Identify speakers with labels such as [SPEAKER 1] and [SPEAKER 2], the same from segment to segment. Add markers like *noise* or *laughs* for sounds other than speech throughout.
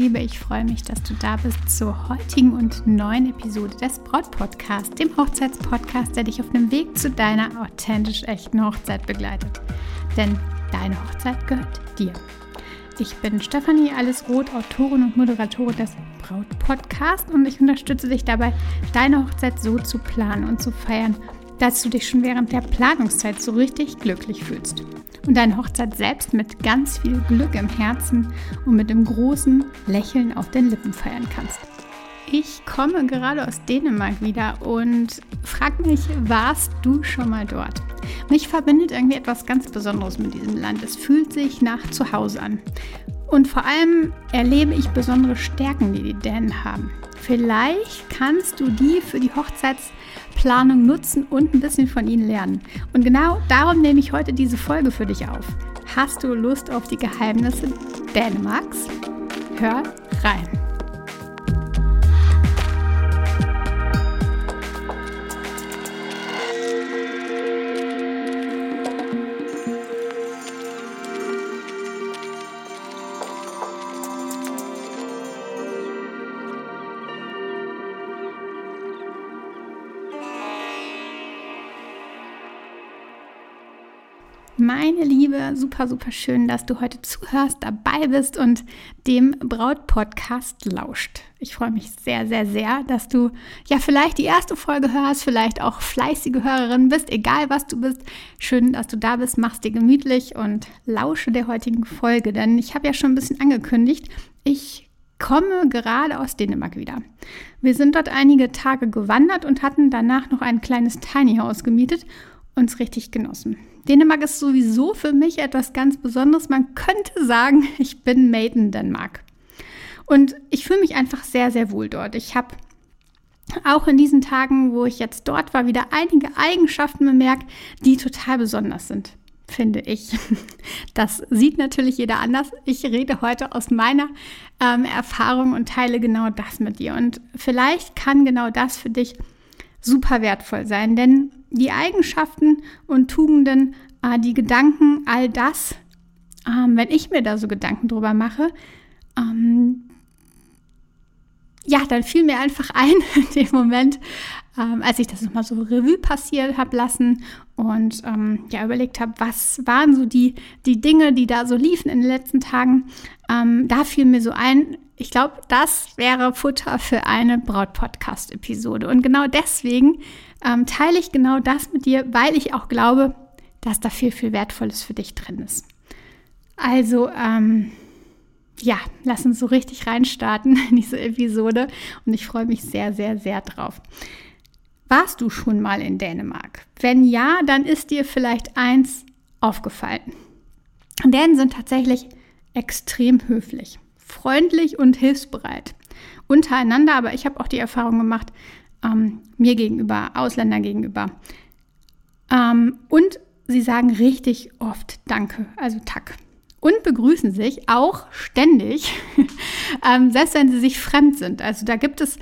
[SPEAKER 1] Liebe, ich freue mich, dass du da bist zur heutigen und neuen Episode des Braut-Podcasts, dem Hochzeitspodcast, der dich auf dem Weg zu deiner authentisch echten Hochzeit begleitet. Denn deine Hochzeit gehört dir. Ich bin Stefanie Allesroth, Autorin und Moderatorin des Braut-Podcasts und ich unterstütze dich dabei, deine Hochzeit so zu planen und zu feiern, dass du dich schon während der Planungszeit so richtig glücklich fühlst und deine Hochzeit selbst mit ganz viel Glück im Herzen und mit einem großen Lächeln auf den Lippen feiern kannst. Ich komme gerade aus Dänemark wieder und frag mich, warst du schon mal dort? Mich verbindet irgendwie etwas ganz Besonderes mit diesem Land. Es fühlt sich nach Zuhause an. Und vor allem erlebe ich besondere Stärken, die die Dänen haben. Vielleicht kannst du die für die Hochzeitsplanung nutzen und ein bisschen von ihnen lernen. Und genau darum nehme ich heute diese Folge für dich auf. Hast du Lust auf die Geheimnisse Dänemarks? Hör rein. Meine Liebe, super, super schön, dass du heute zuhörst, dabei bist und dem Braut-Podcast lauscht. Ich freue mich sehr, sehr, sehr, dass du ja vielleicht die erste Folge hörst, vielleicht auch fleißige Hörerin bist, egal was du bist. Schön, dass du da bist, machst dir gemütlich und lausche der heutigen Folge, denn ich habe ja schon ein bisschen angekündigt, ich komme gerade aus Dänemark wieder. Wir sind dort einige Tage gewandert und hatten danach noch ein kleines Tiny House gemietet und es richtig genossen. Dänemark ist sowieso für mich etwas ganz Besonderes. Man könnte sagen, *laughs* ich bin made in Denmark. Und ich fühle mich einfach sehr, sehr wohl dort. Ich habe auch in diesen Tagen, wo ich jetzt dort war, wieder einige Eigenschaften bemerkt, die total besonders sind, finde ich. *laughs* Das sieht natürlich jeder anders. Ich rede heute aus meiner ähm, Erfahrung und teile genau das mit dir. Und vielleicht kann genau das für dich super wertvoll sein, denn die Eigenschaften und Tugenden, äh, die Gedanken, all das, ähm, wenn ich mir da so Gedanken drüber mache, ähm, ja, dann fiel mir einfach *laughs* ein in dem Moment, ähm, als ich das nochmal so Revue passiert habe lassen und ähm, ja überlegt habe, was waren so die, die Dinge, die da so liefen in den letzten Tagen. Ähm, da fiel mir so ein, ich glaube, das wäre Futter für eine Braut-Podcast-Episode. Und genau deswegen ähm, teile ich genau das mit dir, weil ich auch glaube, dass da viel, viel Wertvolles für dich drin ist. Also, ähm, ja, lass uns so richtig reinstarten in diese Episode und ich freue mich sehr, sehr, sehr drauf. Warst du schon mal in Dänemark? Wenn ja, dann ist dir vielleicht eins aufgefallen. Dänen sind tatsächlich extrem höflich freundlich und hilfsbereit. Untereinander, aber ich habe auch die Erfahrung gemacht, ähm, mir gegenüber, Ausländern gegenüber. Ähm, und sie sagen richtig oft Danke, also Tack. Und begrüßen sich auch ständig, *laughs* ähm, selbst wenn sie sich fremd sind. Also da gibt es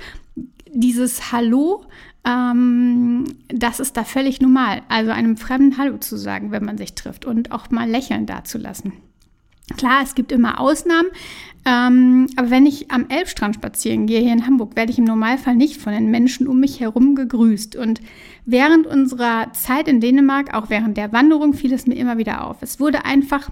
[SPEAKER 1] dieses Hallo, ähm, das ist da völlig normal. Also einem Fremden Hallo zu sagen, wenn man sich trifft und auch mal lächeln dazulassen. Klar, es gibt immer Ausnahmen, ähm, aber wenn ich am Elbstrand spazieren gehe hier in Hamburg, werde ich im Normalfall nicht von den Menschen um mich herum gegrüßt. Und während unserer Zeit in Dänemark, auch während der Wanderung, fiel es mir immer wieder auf. Es wurde einfach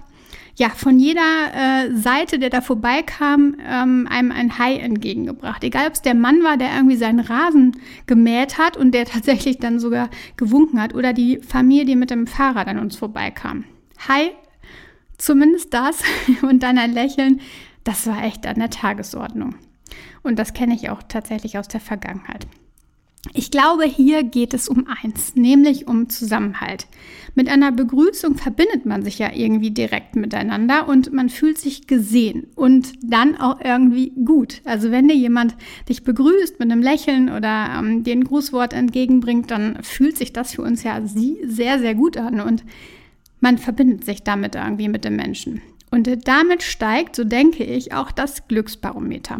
[SPEAKER 1] ja, von jeder äh, Seite, der da vorbeikam, ähm, einem ein Hai entgegengebracht. Egal, ob es der Mann war, der irgendwie seinen Rasen gemäht hat und der *laughs* tatsächlich dann sogar gewunken hat, oder die Familie, die mit dem Fahrrad an uns vorbeikam. Hi Zumindest das *laughs* und dann ein Lächeln, das war echt an der Tagesordnung. Und das kenne ich auch tatsächlich aus der Vergangenheit. Ich glaube, hier geht es um eins, nämlich um Zusammenhalt. Mit einer Begrüßung verbindet man sich ja irgendwie direkt miteinander und man fühlt sich gesehen und dann auch irgendwie gut. Also wenn dir jemand dich begrüßt mit einem Lächeln oder ähm, dir ein Grußwort entgegenbringt, dann fühlt sich das für uns ja sehr, sehr gut an. Und man verbindet sich damit irgendwie mit dem Menschen. Und damit steigt, so denke ich, auch das Glücksbarometer.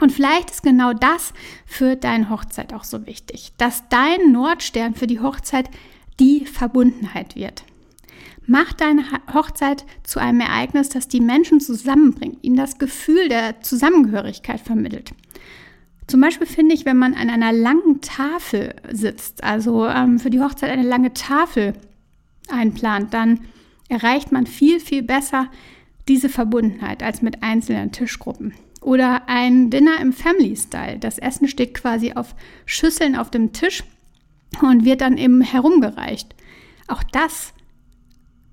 [SPEAKER 1] Und vielleicht ist genau das für deine Hochzeit auch so wichtig, dass dein Nordstern für die Hochzeit die Verbundenheit wird. Mach deine Hochzeit zu einem Ereignis, das die Menschen zusammenbringt, ihnen das Gefühl der Zusammengehörigkeit vermittelt. Zum Beispiel finde ich, wenn man an einer langen Tafel sitzt, also ähm, für die Hochzeit eine lange Tafel einplant, dann erreicht man viel, viel besser diese Verbundenheit als mit einzelnen Tischgruppen. Oder ein Dinner im Family Style. Das Essen steht quasi auf Schüsseln auf dem Tisch und wird dann eben herumgereicht. Auch das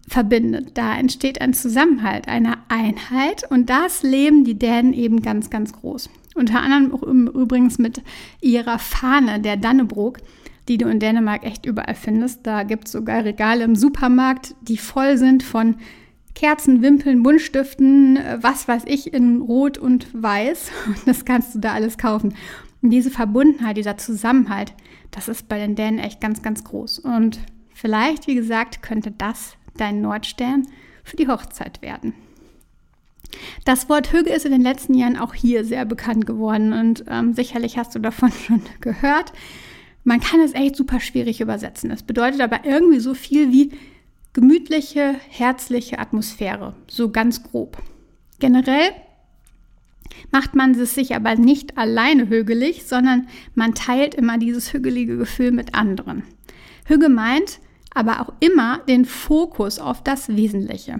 [SPEAKER 1] verbindet. Da entsteht ein Zusammenhalt, eine Einheit und das leben die Dänen eben ganz, ganz groß. Unter anderem auch übrigens mit ihrer Fahne, der Dannebrog, die du in Dänemark echt überall findest. Da gibt es sogar Regale im Supermarkt, die voll sind von Kerzen, Wimpeln, Buntstiften, was weiß ich, in Rot und Weiß. *laughs* Das kannst du da alles kaufen. Und diese Verbundenheit, dieser Zusammenhalt, das ist bei den Dänen echt ganz, ganz groß. Und vielleicht, wie gesagt, könnte das dein Nordstern für die Hochzeit werden. Das Wort Hüge ist in den letzten Jahren auch hier sehr bekannt geworden und ähm, sicherlich hast du davon *laughs* schon gehört. Man kann es echt super schwierig übersetzen. Es bedeutet aber irgendwie so viel wie gemütliche, herzliche Atmosphäre, so ganz grob. Generell macht man es sich aber nicht alleine hügelig, sondern man teilt immer dieses hügelige Gefühl mit anderen. Hüge meint aber auch immer den Fokus auf das Wesentliche.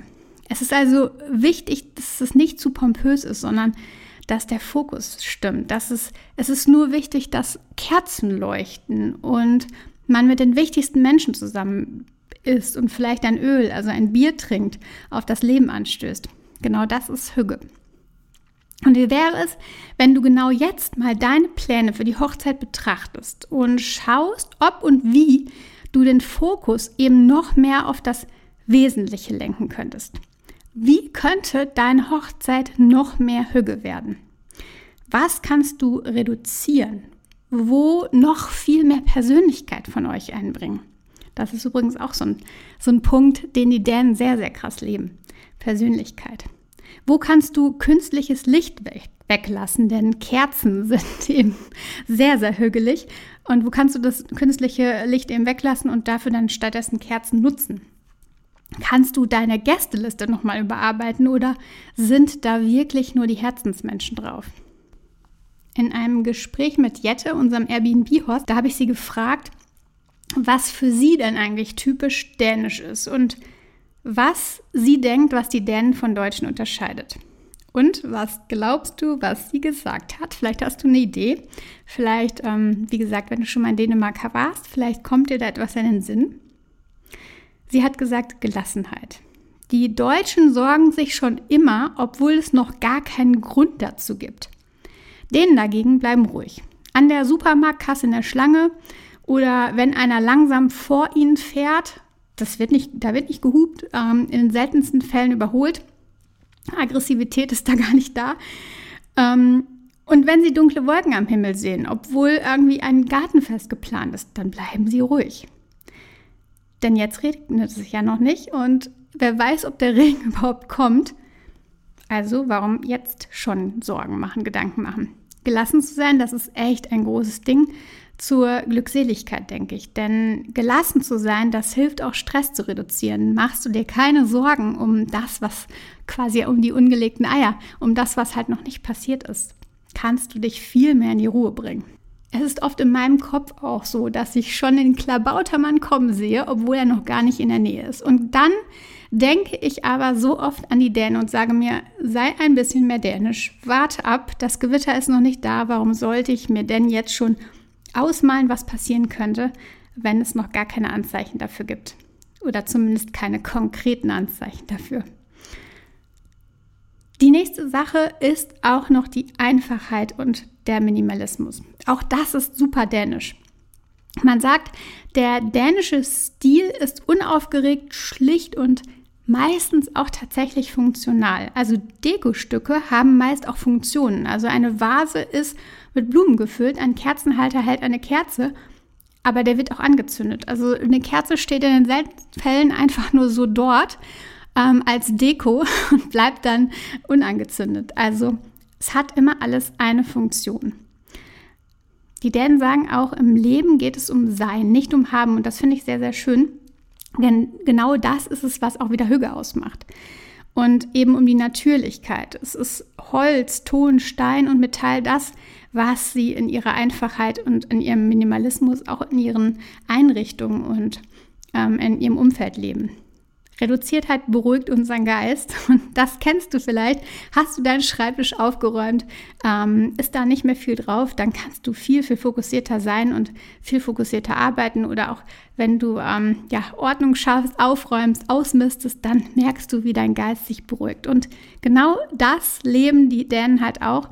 [SPEAKER 1] Es ist also wichtig, dass es nicht zu pompös ist, sondern dass der Fokus stimmt. Dass es, es ist nur wichtig, dass Kerzen leuchten und man mit den wichtigsten Menschen zusammen isst und vielleicht ein Öl, also ein Bier trinkt, auf das Leben anstößt. Genau das ist Hüge. Und wie wäre es, wenn du genau jetzt mal deine Pläne für die Hochzeit betrachtest und schaust, ob und wie du den Fokus eben noch mehr auf das Wesentliche lenken könntest. Wie könnte deine Hochzeit noch mehr Hüge werden? Was kannst du reduzieren? Wo noch viel mehr Persönlichkeit von euch einbringen? Das ist übrigens auch so ein, so ein Punkt, den die Dänen sehr, sehr krass leben. Persönlichkeit. Wo kannst du künstliches Licht weg, weglassen? Denn Kerzen *laughs* sind eben sehr, sehr hügelig. Und wo kannst du das künstliche Licht eben weglassen und dafür dann stattdessen Kerzen nutzen? Kannst du deine Gästeliste nochmal überarbeiten oder sind da wirklich nur die Herzensmenschen drauf? In einem Gespräch mit Jette, unserem Airbnb-Host, da habe ich sie gefragt, was für sie denn eigentlich typisch dänisch ist und was sie denkt, was die Dänen von Deutschen unterscheidet. Und was glaubst du, was sie gesagt hat? Vielleicht hast du eine Idee. Vielleicht, ähm, wie gesagt, wenn du schon mal in Dänemark warst, vielleicht kommt dir da etwas in den Sinn. Sie hat gesagt Gelassenheit. Die Deutschen sorgen sich schon immer, obwohl es noch gar keinen Grund dazu gibt. Denen dagegen bleiben ruhig. An der Supermarktkasse in der Schlange oder wenn einer langsam vor ihnen fährt, das wird nicht, da wird nicht gehupt, ähm, in den seltensten Fällen überholt. Aggressivität ist da *laughs* gar nicht da. Ähm, und wenn sie dunkle Wolken am Himmel sehen, obwohl irgendwie ein Gartenfest geplant ist, dann bleiben sie ruhig. Denn jetzt regnet es ja noch nicht und wer weiß, ob der *laughs* Regen überhaupt kommt. Also warum jetzt schon Sorgen machen, Gedanken machen? Gelassen zu sein, das ist echt ein großes Ding zur Glückseligkeit, denke ich. Denn gelassen zu sein, das hilft auch Stress zu reduzieren. Machst du dir keine Sorgen um das, was quasi um die ungelegten Eier, um das, was halt noch nicht passiert ist. Kannst du dich viel mehr in die Ruhe bringen. Es ist oft in meinem Kopf auch so, dass ich schon den Klabautermann kommen sehe, obwohl er noch gar nicht in der Nähe ist. Und dann denke ich aber so oft an die Dänen und sage mir, sei ein bisschen mehr dänisch, warte ab, das Gewitter ist noch nicht da, warum sollte ich mir denn jetzt schon ausmalen, was passieren könnte, wenn es noch gar keine Anzeichen dafür gibt. Oder zumindest keine konkreten Anzeichen dafür. Die nächste Sache ist auch noch die Einfachheit und der Minimalismus. Auch das ist super dänisch. Man sagt, der dänische Stil ist unaufgeregt, schlicht und meistens auch tatsächlich funktional. Also Dekostücke haben meist auch Funktionen. Also eine Vase ist mit Blumen gefüllt, ein Kerzenhalter hält eine Kerze. aber der wird auch angezündet. Also eine Kerze steht in den seltensten Fällen einfach nur so dort ähm, als Deko *laughs* und bleibt dann unangezündet. Also es hat immer alles eine Funktion. Die Dänen sagen auch, im Leben geht es um Sein, nicht um Haben. Und das finde ich sehr, sehr schön. Denn genau das ist es, was auch wieder Hüge ausmacht. Und eben um die Natürlichkeit. Es ist Holz, Ton, Stein und Metall das, was sie in ihrer Einfachheit und in ihrem Minimalismus auch in ihren Einrichtungen und ähm, in ihrem Umfeld leben. Reduziertheit beruhigt unseren Geist *laughs* und das kennst du vielleicht. Hast du deinen Schreibtisch aufgeräumt, ähm, ist da nicht mehr viel drauf, dann kannst du viel, viel fokussierter sein und viel fokussierter arbeiten oder auch wenn du ähm, ja, Ordnung schaffst, aufräumst, ausmistest, dann merkst du, wie dein Geist sich beruhigt. Und genau das leben die Dänen halt auch.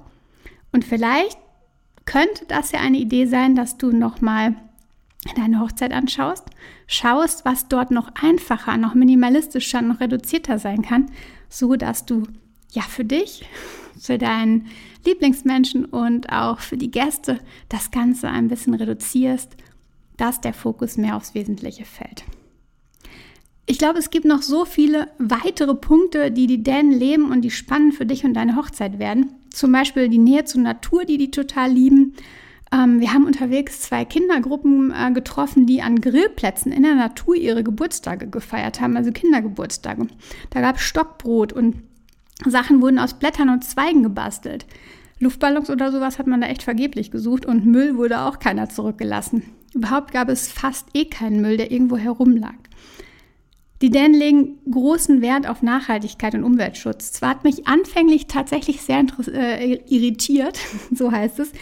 [SPEAKER 1] Und vielleicht könnte das ja eine Idee sein, dass du nochmal deine Hochzeit anschaust, schaust, was dort noch einfacher, noch minimalistischer, noch reduzierter sein kann, so dass du ja für dich, für deinen Lieblingsmenschen und auch für die Gäste das Ganze ein bisschen reduzierst, dass der Fokus mehr aufs Wesentliche fällt. Ich glaube, es gibt noch so viele weitere Punkte, die die Dänen leben und die spannend für dich und deine Hochzeit werden. Zum Beispiel die Nähe zur Natur, die die total lieben. Ähm, wir haben unterwegs zwei Kindergruppen äh, getroffen, die an Grillplätzen in der Natur ihre Geburtstage gefeiert haben, also Kindergeburtstage. Da gab es Stockbrot und Sachen wurden aus Blättern und Zweigen gebastelt. Luftballons oder sowas hat man da echt vergeblich gesucht und Müll wurde auch keiner zurückgelassen. Überhaupt gab es fast eh keinen Müll, der irgendwo herumlag. Die Dänen legen großen Wert auf Nachhaltigkeit und Umweltschutz. Zwar hat mich anfänglich tatsächlich sehr äh, irritiert, *laughs* so heißt es,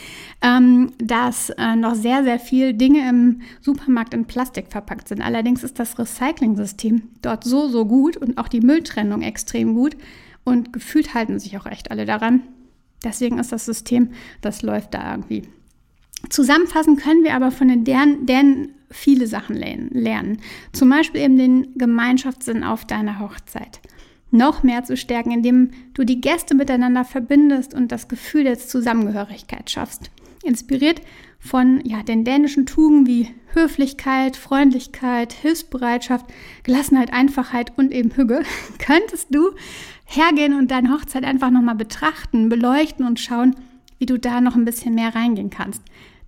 [SPEAKER 1] ähm, dass äh, noch sehr, sehr viel Dinge im Supermarkt in Plastik verpackt sind. Allerdings ist das Recycling-System dort so, so gut und auch die Mülltrennung extrem gut und gefühlt halten sich auch echt alle daran. Deswegen ist das System, das läuft da irgendwie. Zusammenfassend können wir aber von den Dänen viele Sachen lernen. Zum Beispiel eben den Gemeinschaftssinn auf deiner Hochzeit. Noch mehr zu stärken, indem du die Gäste miteinander verbindest und das Gefühl der Zusammengehörigkeit schaffst. Inspiriert von ja, den dänischen Tugenden wie Höflichkeit, Freundlichkeit, Hilfsbereitschaft, Gelassenheit, Einfachheit und eben Hüge, *laughs* könntest du hergehen und deine Hochzeit einfach nochmal betrachten, beleuchten und schauen, wie du da noch ein bisschen mehr reingehen kannst.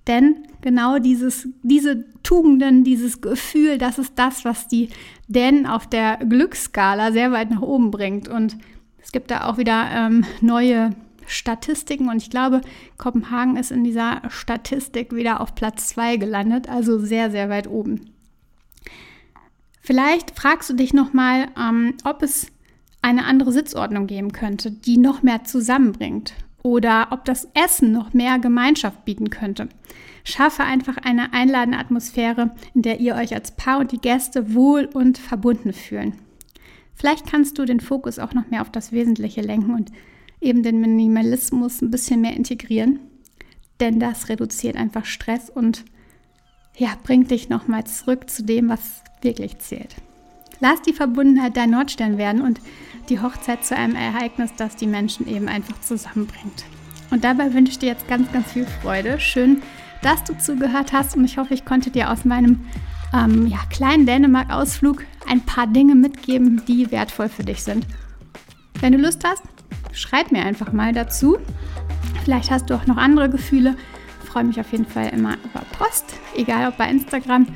[SPEAKER 1] Denn genau dieses, diese Tugenden, dieses Gefühl, das ist das, was die Dänen auf der Glücksskala sehr weit nach oben bringt. Und es gibt da auch wieder ähm, neue Statistiken und ich glaube, Kopenhagen ist in dieser Statistik wieder auf Platz 2 gelandet, also sehr, sehr weit oben. Vielleicht fragst du dich nochmal, ähm, ob es eine andere Sitzordnung geben könnte, die noch mehr zusammenbringt oder ob das Essen noch mehr Gemeinschaft bieten könnte. Schaffe einfach eine einladende Atmosphäre, in der ihr euch als Paar und die Gäste wohl und verbunden fühlen. Vielleicht kannst du den Fokus auch noch mehr auf das Wesentliche lenken und eben den Minimalismus ein bisschen mehr integrieren, denn das reduziert einfach Stress und ja, bringt dich nochmal zurück zu dem, was wirklich zählt. Lass die Verbundenheit dein Nordstern werden und die Hochzeit zu einem Ereignis, das die Menschen eben einfach zusammenbringt. Und dabei wünsche ich dir jetzt ganz, ganz viel Freude. Schön, dass du zugehört hast und ich hoffe, ich konnte dir aus meinem ähm, ja, kleinen Dänemark-Ausflug ein paar Dinge mitgeben, die wertvoll für dich sind. Wenn du Lust hast, schreib mir einfach mal dazu. Vielleicht hast du auch noch andere Gefühle. Ich freue mich auf jeden Fall immer über Post, egal ob bei Instagram.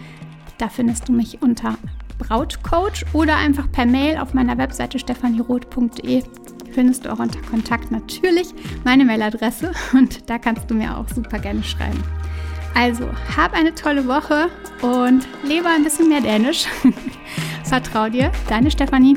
[SPEAKER 1] Da findest du mich unter Brautcoach oder einfach per Mail auf meiner Webseite stephanieroth.de findest du auch unter Kontakt natürlich meine Mailadresse *laughs* und da kannst du mir auch super gerne schreiben. Also, hab eine tolle Woche und lebe ein bisschen mehr Dänisch. *laughs* Vertrau dir, deine Stefanie.